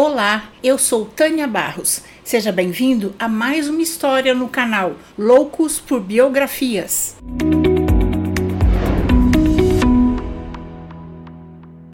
Olá, eu sou Tânia Barros. Seja bem-vindo a mais uma história no canal Loucos por Biografias.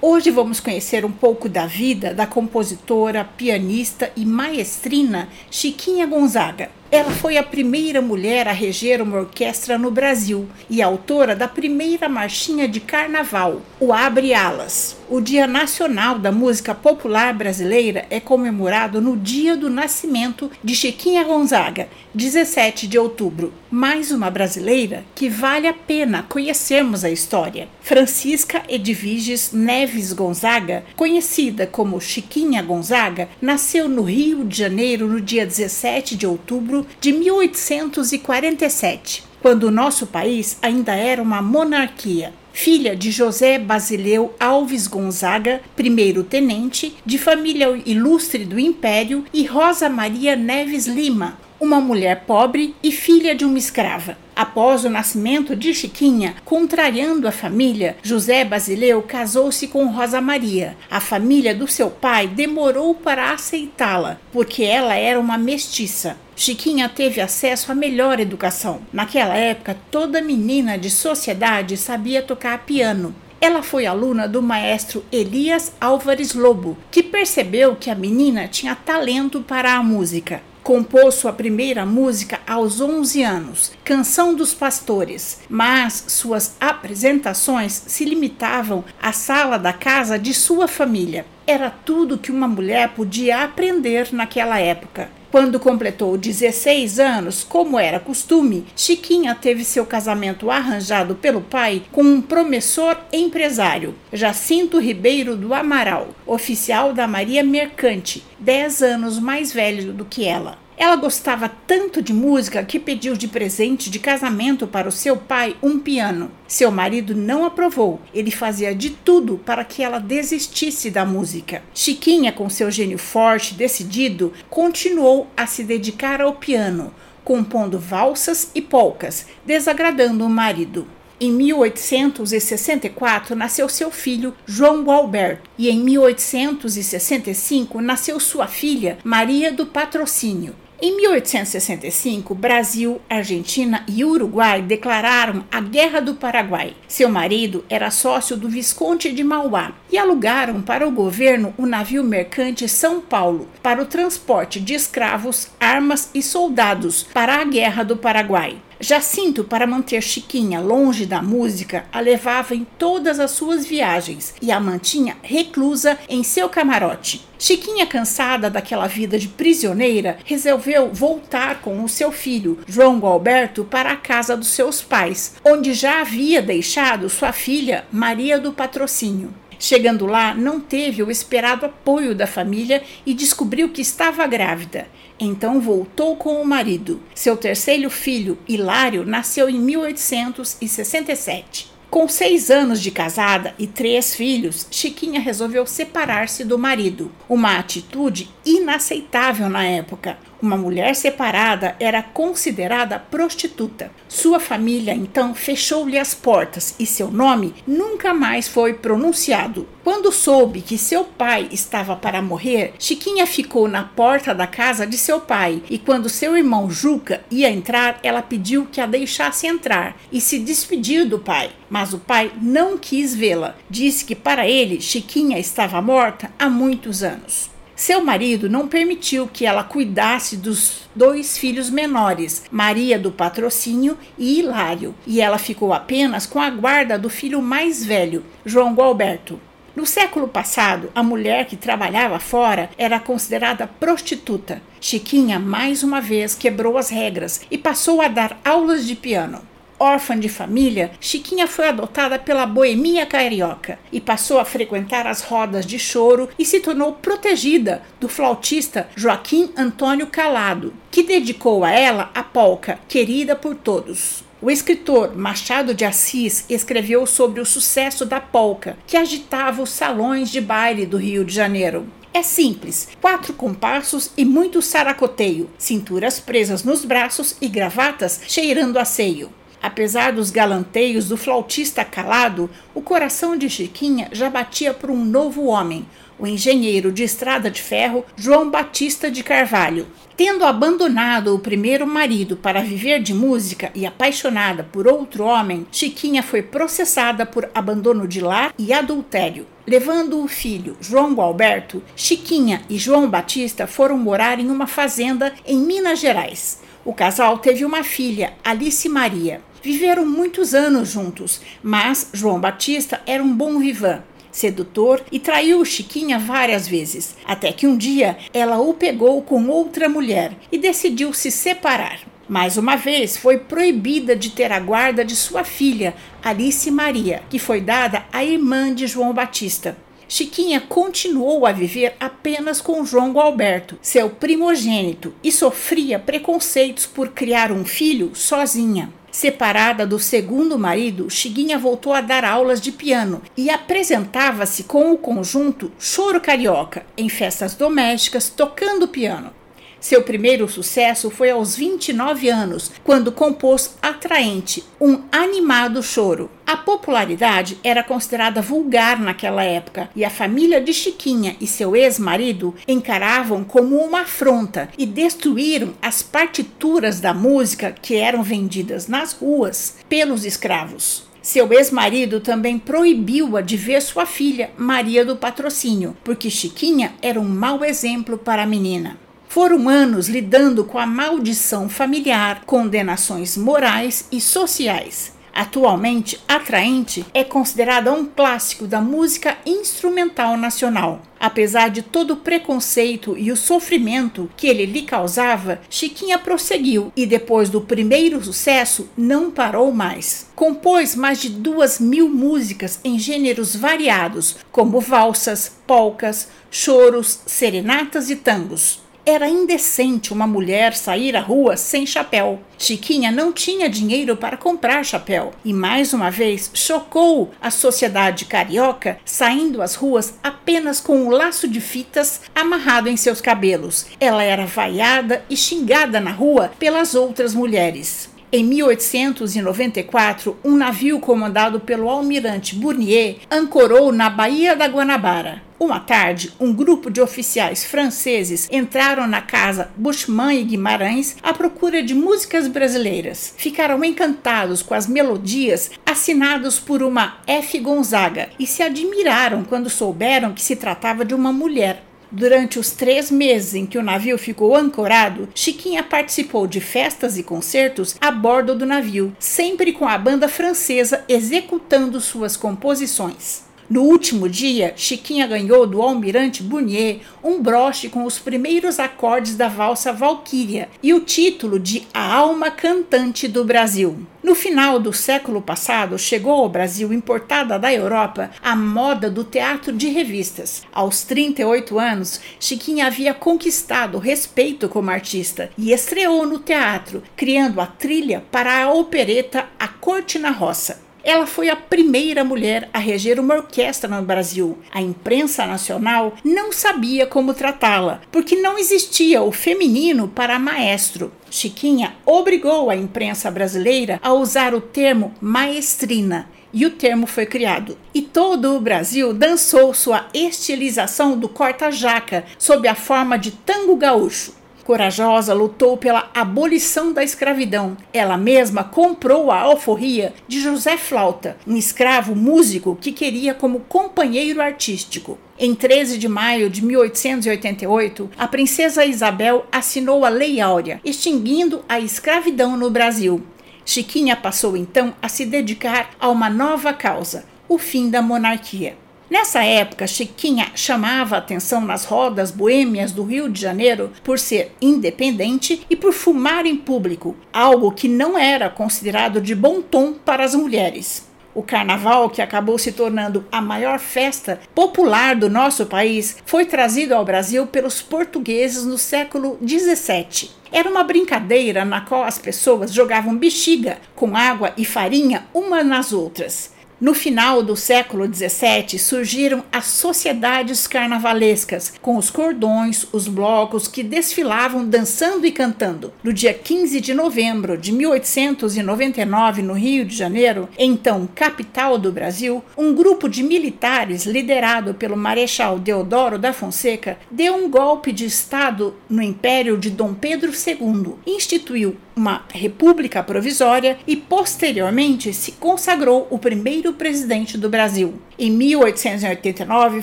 Hoje vamos conhecer um pouco da vida da compositora, pianista e maestrina Chiquinha Gonzaga. Ela foi a primeira mulher a reger uma orquestra no Brasil e autora da primeira marchinha de carnaval, o Abre Alas. O Dia Nacional da Música Popular Brasileira é comemorado no dia do nascimento de Chiquinha Gonzaga, 17 de outubro. Mais uma brasileira que vale a pena conhecermos a história. Francisca Edviges Neves Gonzaga, conhecida como Chiquinha Gonzaga, nasceu no Rio de Janeiro no dia 17 de outubro de 1847, quando o nosso país ainda era uma monarquia. Filha de José Basileu Alves Gonzaga, primeiro-tenente, de família ilustre do Império, e Rosa Maria Neves Lima, uma mulher pobre e filha de uma escrava. Após o nascimento de Chiquinha, contrariando a família, José Basileu casou-se com Rosa Maria. A família do seu pai demorou para aceitá-la, porque ela era uma mestiça. Chiquinha teve acesso à melhor educação. Naquela época, toda menina de sociedade sabia tocar piano. Ela foi aluna do maestro Elias Álvares Lobo, que percebeu que a menina tinha talento para a música. Compôs sua primeira música aos 11 anos, Canção dos Pastores, mas suas apresentações se limitavam à sala da casa de sua família. Era tudo que uma mulher podia aprender naquela época. Quando completou 16 anos, como era costume, Chiquinha teve seu casamento arranjado pelo pai com um promissor empresário, Jacinto Ribeiro do Amaral, oficial da Maria Mercante, 10 anos mais velho do que ela. Ela gostava tanto de música que pediu de presente de casamento para o seu pai um piano. Seu marido não aprovou. Ele fazia de tudo para que ela desistisse da música. Chiquinha, com seu gênio forte e decidido, continuou a se dedicar ao piano, compondo valsas e polcas, desagradando o marido. Em 1864 nasceu seu filho João Gualberto e em 1865 nasceu sua filha Maria do Patrocínio. Em 1865, Brasil, Argentina e Uruguai declararam a Guerra do Paraguai. Seu marido era sócio do Visconde de Mauá e alugaram para o governo o navio mercante São Paulo para o transporte de escravos, armas e soldados para a Guerra do Paraguai. Jacinto, para manter Chiquinha longe da música, a levava em todas as suas viagens e a mantinha reclusa em seu camarote. Chiquinha, cansada daquela vida de prisioneira, resolveu voltar com o seu filho, João Gualberto, para a casa dos seus pais, onde já havia deixado sua filha, Maria do Patrocínio. Chegando lá, não teve o esperado apoio da família e descobriu que estava grávida. Então voltou com o marido. Seu terceiro filho, Hilário, nasceu em 1867. Com seis anos de casada e três filhos, Chiquinha resolveu separar-se do marido, uma atitude inaceitável na época. Uma mulher separada era considerada prostituta. Sua família então fechou-lhe as portas e seu nome nunca mais foi pronunciado. Quando soube que seu pai estava para morrer, Chiquinha ficou na porta da casa de seu pai e quando seu irmão Juca ia entrar, ela pediu que a deixasse entrar e se despedir do pai. Mas o pai não quis vê-la. Disse que para ele Chiquinha estava morta há muitos anos. Seu marido não permitiu que ela cuidasse dos dois filhos menores, Maria do Patrocínio e Hilário, e ela ficou apenas com a guarda do filho mais velho, João Gualberto. No século passado, a mulher que trabalhava fora era considerada prostituta. Chiquinha mais uma vez quebrou as regras e passou a dar aulas de piano órfã de família, Chiquinha foi adotada pela boemia carioca e passou a frequentar as rodas de choro e se tornou protegida do flautista Joaquim Antônio Calado, que dedicou a ela a polca Querida por Todos. O escritor Machado de Assis escreveu sobre o sucesso da polca, que agitava os salões de baile do Rio de Janeiro. É simples: quatro compassos e muito saracoteio, cinturas presas nos braços e gravatas cheirando a seio. Apesar dos galanteios do flautista calado, o coração de Chiquinha já batia por um novo homem, o engenheiro de estrada de ferro João Batista de Carvalho. Tendo abandonado o primeiro marido para viver de música e apaixonada por outro homem, Chiquinha foi processada por abandono de lar e adultério. Levando o filho, João Alberto, Chiquinha e João Batista foram morar em uma fazenda em Minas Gerais. O casal teve uma filha, Alice Maria. Viveram muitos anos juntos, mas João Batista era um bom vivan sedutor e traiu Chiquinha várias vezes, até que um dia ela o pegou com outra mulher e decidiu se separar. Mais uma vez, foi proibida de ter a guarda de sua filha, Alice Maria, que foi dada à irmã de João Batista. Chiquinha continuou a viver apenas com João Alberto, seu primogênito, e sofria preconceitos por criar um filho sozinha. Separada do segundo marido, Chiguinha voltou a dar aulas de piano e apresentava-se com o conjunto Choro Carioca em festas domésticas tocando piano. Seu primeiro sucesso foi aos 29 anos, quando compôs Atraente, um animado choro. A popularidade era considerada vulgar naquela época e a família de Chiquinha e seu ex-marido encaravam como uma afronta e destruíram as partituras da música que eram vendidas nas ruas pelos escravos. Seu ex-marido também proibiu-a de ver sua filha, Maria do Patrocínio, porque Chiquinha era um mau exemplo para a menina. Foram anos lidando com a maldição familiar, condenações morais e sociais. Atualmente, Atraente é considerada um clássico da música instrumental nacional. Apesar de todo o preconceito e o sofrimento que ele lhe causava, Chiquinha prosseguiu e, depois do primeiro sucesso, não parou mais. Compôs mais de duas mil músicas em gêneros variados, como valsas, polcas, choros, serenatas e tangos. Era indecente uma mulher sair à rua sem chapéu. Chiquinha não tinha dinheiro para comprar chapéu e mais uma vez chocou a sociedade carioca saindo às ruas apenas com um laço de fitas amarrado em seus cabelos. Ela era vaiada e xingada na rua pelas outras mulheres. Em 1894, um navio comandado pelo almirante Bournier ancorou na Baía da Guanabara. Uma tarde, um grupo de oficiais franceses entraram na casa Bushman e Guimarães à procura de músicas brasileiras. Ficaram encantados com as melodias assinadas por uma F. Gonzaga e se admiraram quando souberam que se tratava de uma mulher. Durante os três meses em que o navio ficou ancorado, Chiquinha participou de festas e concertos a bordo do navio, sempre com a banda francesa executando suas composições. No último dia, Chiquinha ganhou do almirante Bournier um broche com os primeiros acordes da valsa Valquíria e o título de A Alma Cantante do Brasil. No final do século passado, chegou ao Brasil, importada da Europa, a moda do teatro de revistas. Aos 38 anos, Chiquinha havia conquistado respeito como artista e estreou no teatro, criando a trilha para a opereta A Corte na Roça. Ela foi a primeira mulher a reger uma orquestra no Brasil. A imprensa nacional não sabia como tratá-la, porque não existia o feminino para maestro. Chiquinha obrigou a imprensa brasileira a usar o termo maestrina e o termo foi criado. E todo o Brasil dançou sua estilização do corta-jaca sob a forma de tango gaúcho corajosa lutou pela abolição da escravidão. Ela mesma comprou a alforria de José Flauta, um escravo músico que queria como companheiro artístico. Em 13 de maio de 1888, a princesa Isabel assinou a Lei Áurea, extinguindo a escravidão no Brasil. Chiquinha passou então a se dedicar a uma nova causa, o fim da monarquia. Nessa época, Chiquinha chamava atenção nas rodas boêmias do Rio de Janeiro por ser independente e por fumar em público, algo que não era considerado de bom tom para as mulheres. O carnaval, que acabou se tornando a maior festa popular do nosso país, foi trazido ao Brasil pelos portugueses no século XVII. Era uma brincadeira na qual as pessoas jogavam bexiga com água e farinha umas nas outras. No final do século XVII surgiram as sociedades carnavalescas, com os cordões, os blocos que desfilavam dançando e cantando. No dia 15 de novembro de 1899, no Rio de Janeiro, então capital do Brasil, um grupo de militares liderado pelo Marechal Deodoro da Fonseca deu um golpe de Estado no império de Dom Pedro II, instituiu uma república provisória e posteriormente se consagrou o primeiro presidente do Brasil. Em 1889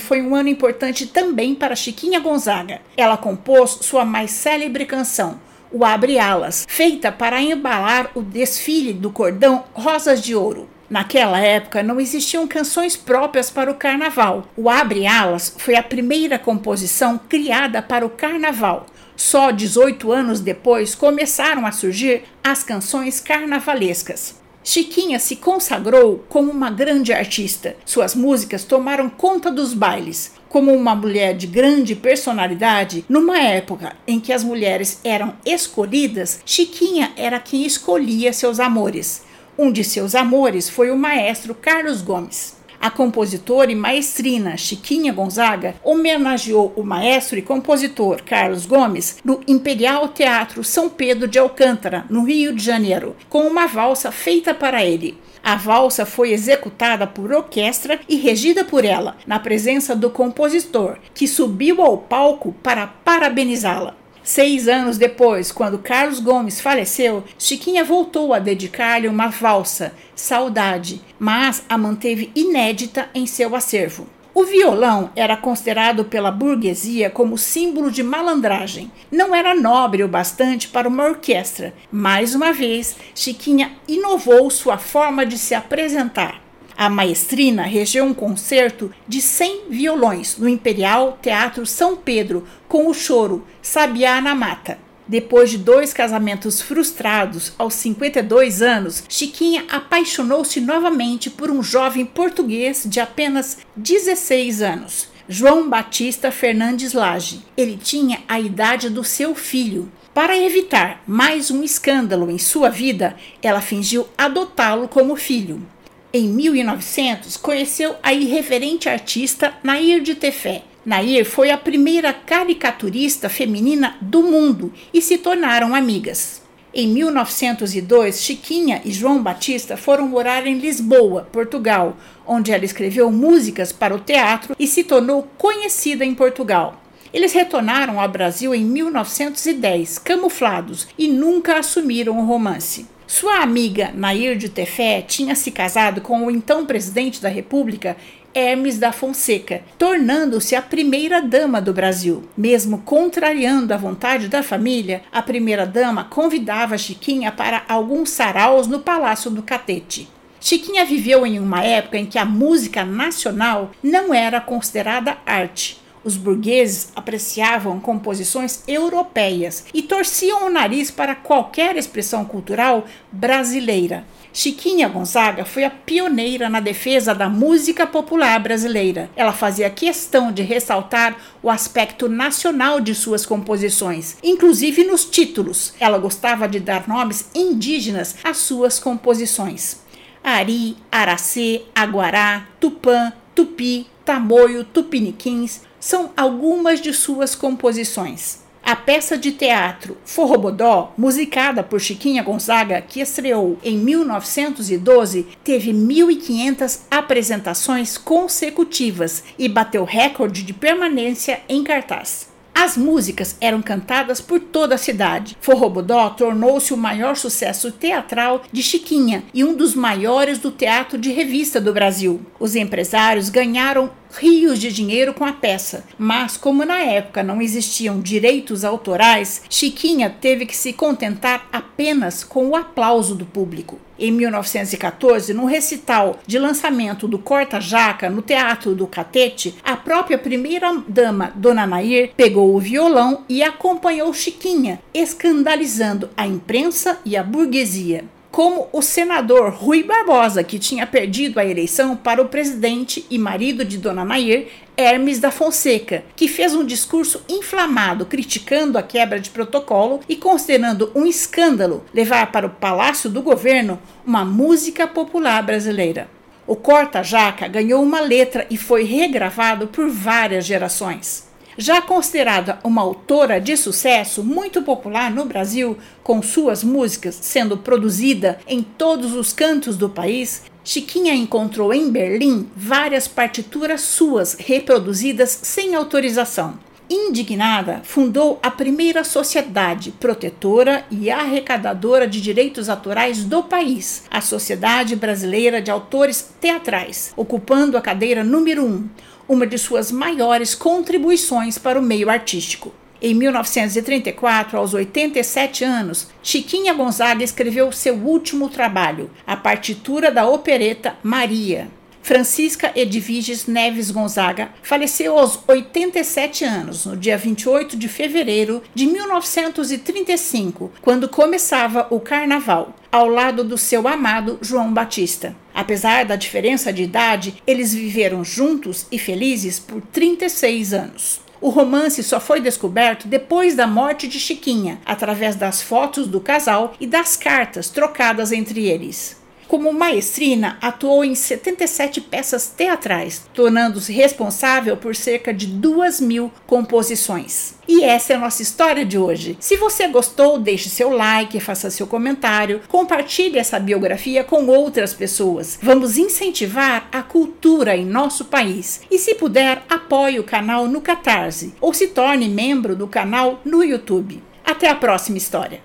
foi um ano importante também para Chiquinha Gonzaga. Ela compôs sua mais célebre canção, o Abre Alas, feita para embalar o desfile do cordão Rosas de Ouro. Naquela época não existiam canções próprias para o carnaval. O Abre Alas foi a primeira composição criada para o carnaval. Só 18 anos depois começaram a surgir as canções carnavalescas. Chiquinha se consagrou como uma grande artista. Suas músicas tomaram conta dos bailes. Como uma mulher de grande personalidade, numa época em que as mulheres eram escolhidas, Chiquinha era quem escolhia seus amores. Um de seus amores foi o maestro Carlos Gomes. A compositora e maestrina Chiquinha Gonzaga homenageou o maestro e compositor Carlos Gomes no Imperial Teatro São Pedro de Alcântara, no Rio de Janeiro, com uma valsa feita para ele. A valsa foi executada por orquestra e regida por ela, na presença do compositor, que subiu ao palco para parabenizá-la. Seis anos depois, quando Carlos Gomes faleceu, Chiquinha voltou a dedicar-lhe uma valsa, Saudade, mas a manteve inédita em seu acervo. O violão era considerado pela burguesia como símbolo de malandragem. Não era nobre o bastante para uma orquestra. Mais uma vez, Chiquinha inovou sua forma de se apresentar. A maestrina regeu um concerto de 100 violões no Imperial Teatro São Pedro com o choro Sabiá na Mata. Depois de dois casamentos frustrados aos 52 anos, Chiquinha apaixonou-se novamente por um jovem português de apenas 16 anos, João Batista Fernandes Lage. Ele tinha a idade do seu filho. Para evitar mais um escândalo em sua vida, ela fingiu adotá-lo como filho. Em 1900, conheceu a irreverente artista Nair de Tefé. Nair foi a primeira caricaturista feminina do mundo e se tornaram amigas. Em 1902, Chiquinha e João Batista foram morar em Lisboa, Portugal, onde ela escreveu músicas para o teatro e se tornou conhecida em Portugal. Eles retornaram ao Brasil em 1910, camuflados, e nunca assumiram o romance. Sua amiga Nair de Tefé tinha se casado com o então presidente da República, Hermes da Fonseca, tornando-se a primeira dama do Brasil. Mesmo contrariando a vontade da família, a primeira dama convidava Chiquinha para alguns saraus no Palácio do Catete. Chiquinha viveu em uma época em que a música nacional não era considerada arte. Os burgueses apreciavam composições europeias e torciam o nariz para qualquer expressão cultural brasileira. Chiquinha Gonzaga foi a pioneira na defesa da música popular brasileira. Ela fazia questão de ressaltar o aspecto nacional de suas composições, inclusive nos títulos. Ela gostava de dar nomes indígenas às suas composições. Ari, Aracê, Aguará, Tupã, Tupi, Tamoio, Tupiniquins, são algumas de suas composições. A peça de teatro Forrobodó, musicada por Chiquinha Gonzaga, que estreou em 1912, teve 1.500 apresentações consecutivas e bateu recorde de permanência em cartaz. As músicas eram cantadas por toda a cidade. Forrobodó tornou-se o maior sucesso teatral de Chiquinha e um dos maiores do teatro de revista do Brasil. Os empresários ganharam rios de dinheiro com a peça, mas como na época não existiam direitos autorais, Chiquinha teve que se contentar apenas com o aplauso do público. Em 1914, no recital de lançamento do Corta Jaca no Teatro do Catete, a própria primeira-dama, Dona Nair, pegou o violão e acompanhou Chiquinha, escandalizando a imprensa e a burguesia como o senador Rui Barbosa, que tinha perdido a eleição para o presidente e marido de Dona Nair, Hermes da Fonseca, que fez um discurso inflamado criticando a quebra de protocolo e considerando um escândalo levar para o palácio do governo uma música popular brasileira. O corta-jaca ganhou uma letra e foi regravado por várias gerações. Já considerada uma autora de sucesso muito popular no Brasil, com suas músicas sendo produzida em todos os cantos do país, Chiquinha encontrou em Berlim várias partituras suas reproduzidas sem autorização. Indignada, fundou a primeira sociedade protetora e arrecadadora de direitos autorais do país, a Sociedade Brasileira de Autores Teatrais, ocupando a cadeira número 1, um, uma de suas maiores contribuições para o meio artístico. Em 1934, aos 87 anos, Chiquinha Gonzaga escreveu seu último trabalho, a partitura da opereta Maria. Francisca Edviges Neves Gonzaga faleceu aos 87 anos, no dia 28 de fevereiro de 1935, quando começava o carnaval, ao lado do seu amado João Batista. Apesar da diferença de idade, eles viveram juntos e felizes por 36 anos. O romance só foi descoberto depois da morte de Chiquinha, através das fotos do casal e das cartas trocadas entre eles. Como maestrina, atuou em 77 peças teatrais, tornando-se responsável por cerca de 2 mil composições. E essa é a nossa história de hoje. Se você gostou, deixe seu like, faça seu comentário, compartilhe essa biografia com outras pessoas. Vamos incentivar a cultura em nosso país. E se puder, apoie o canal no Catarse ou se torne membro do canal no YouTube. Até a próxima história.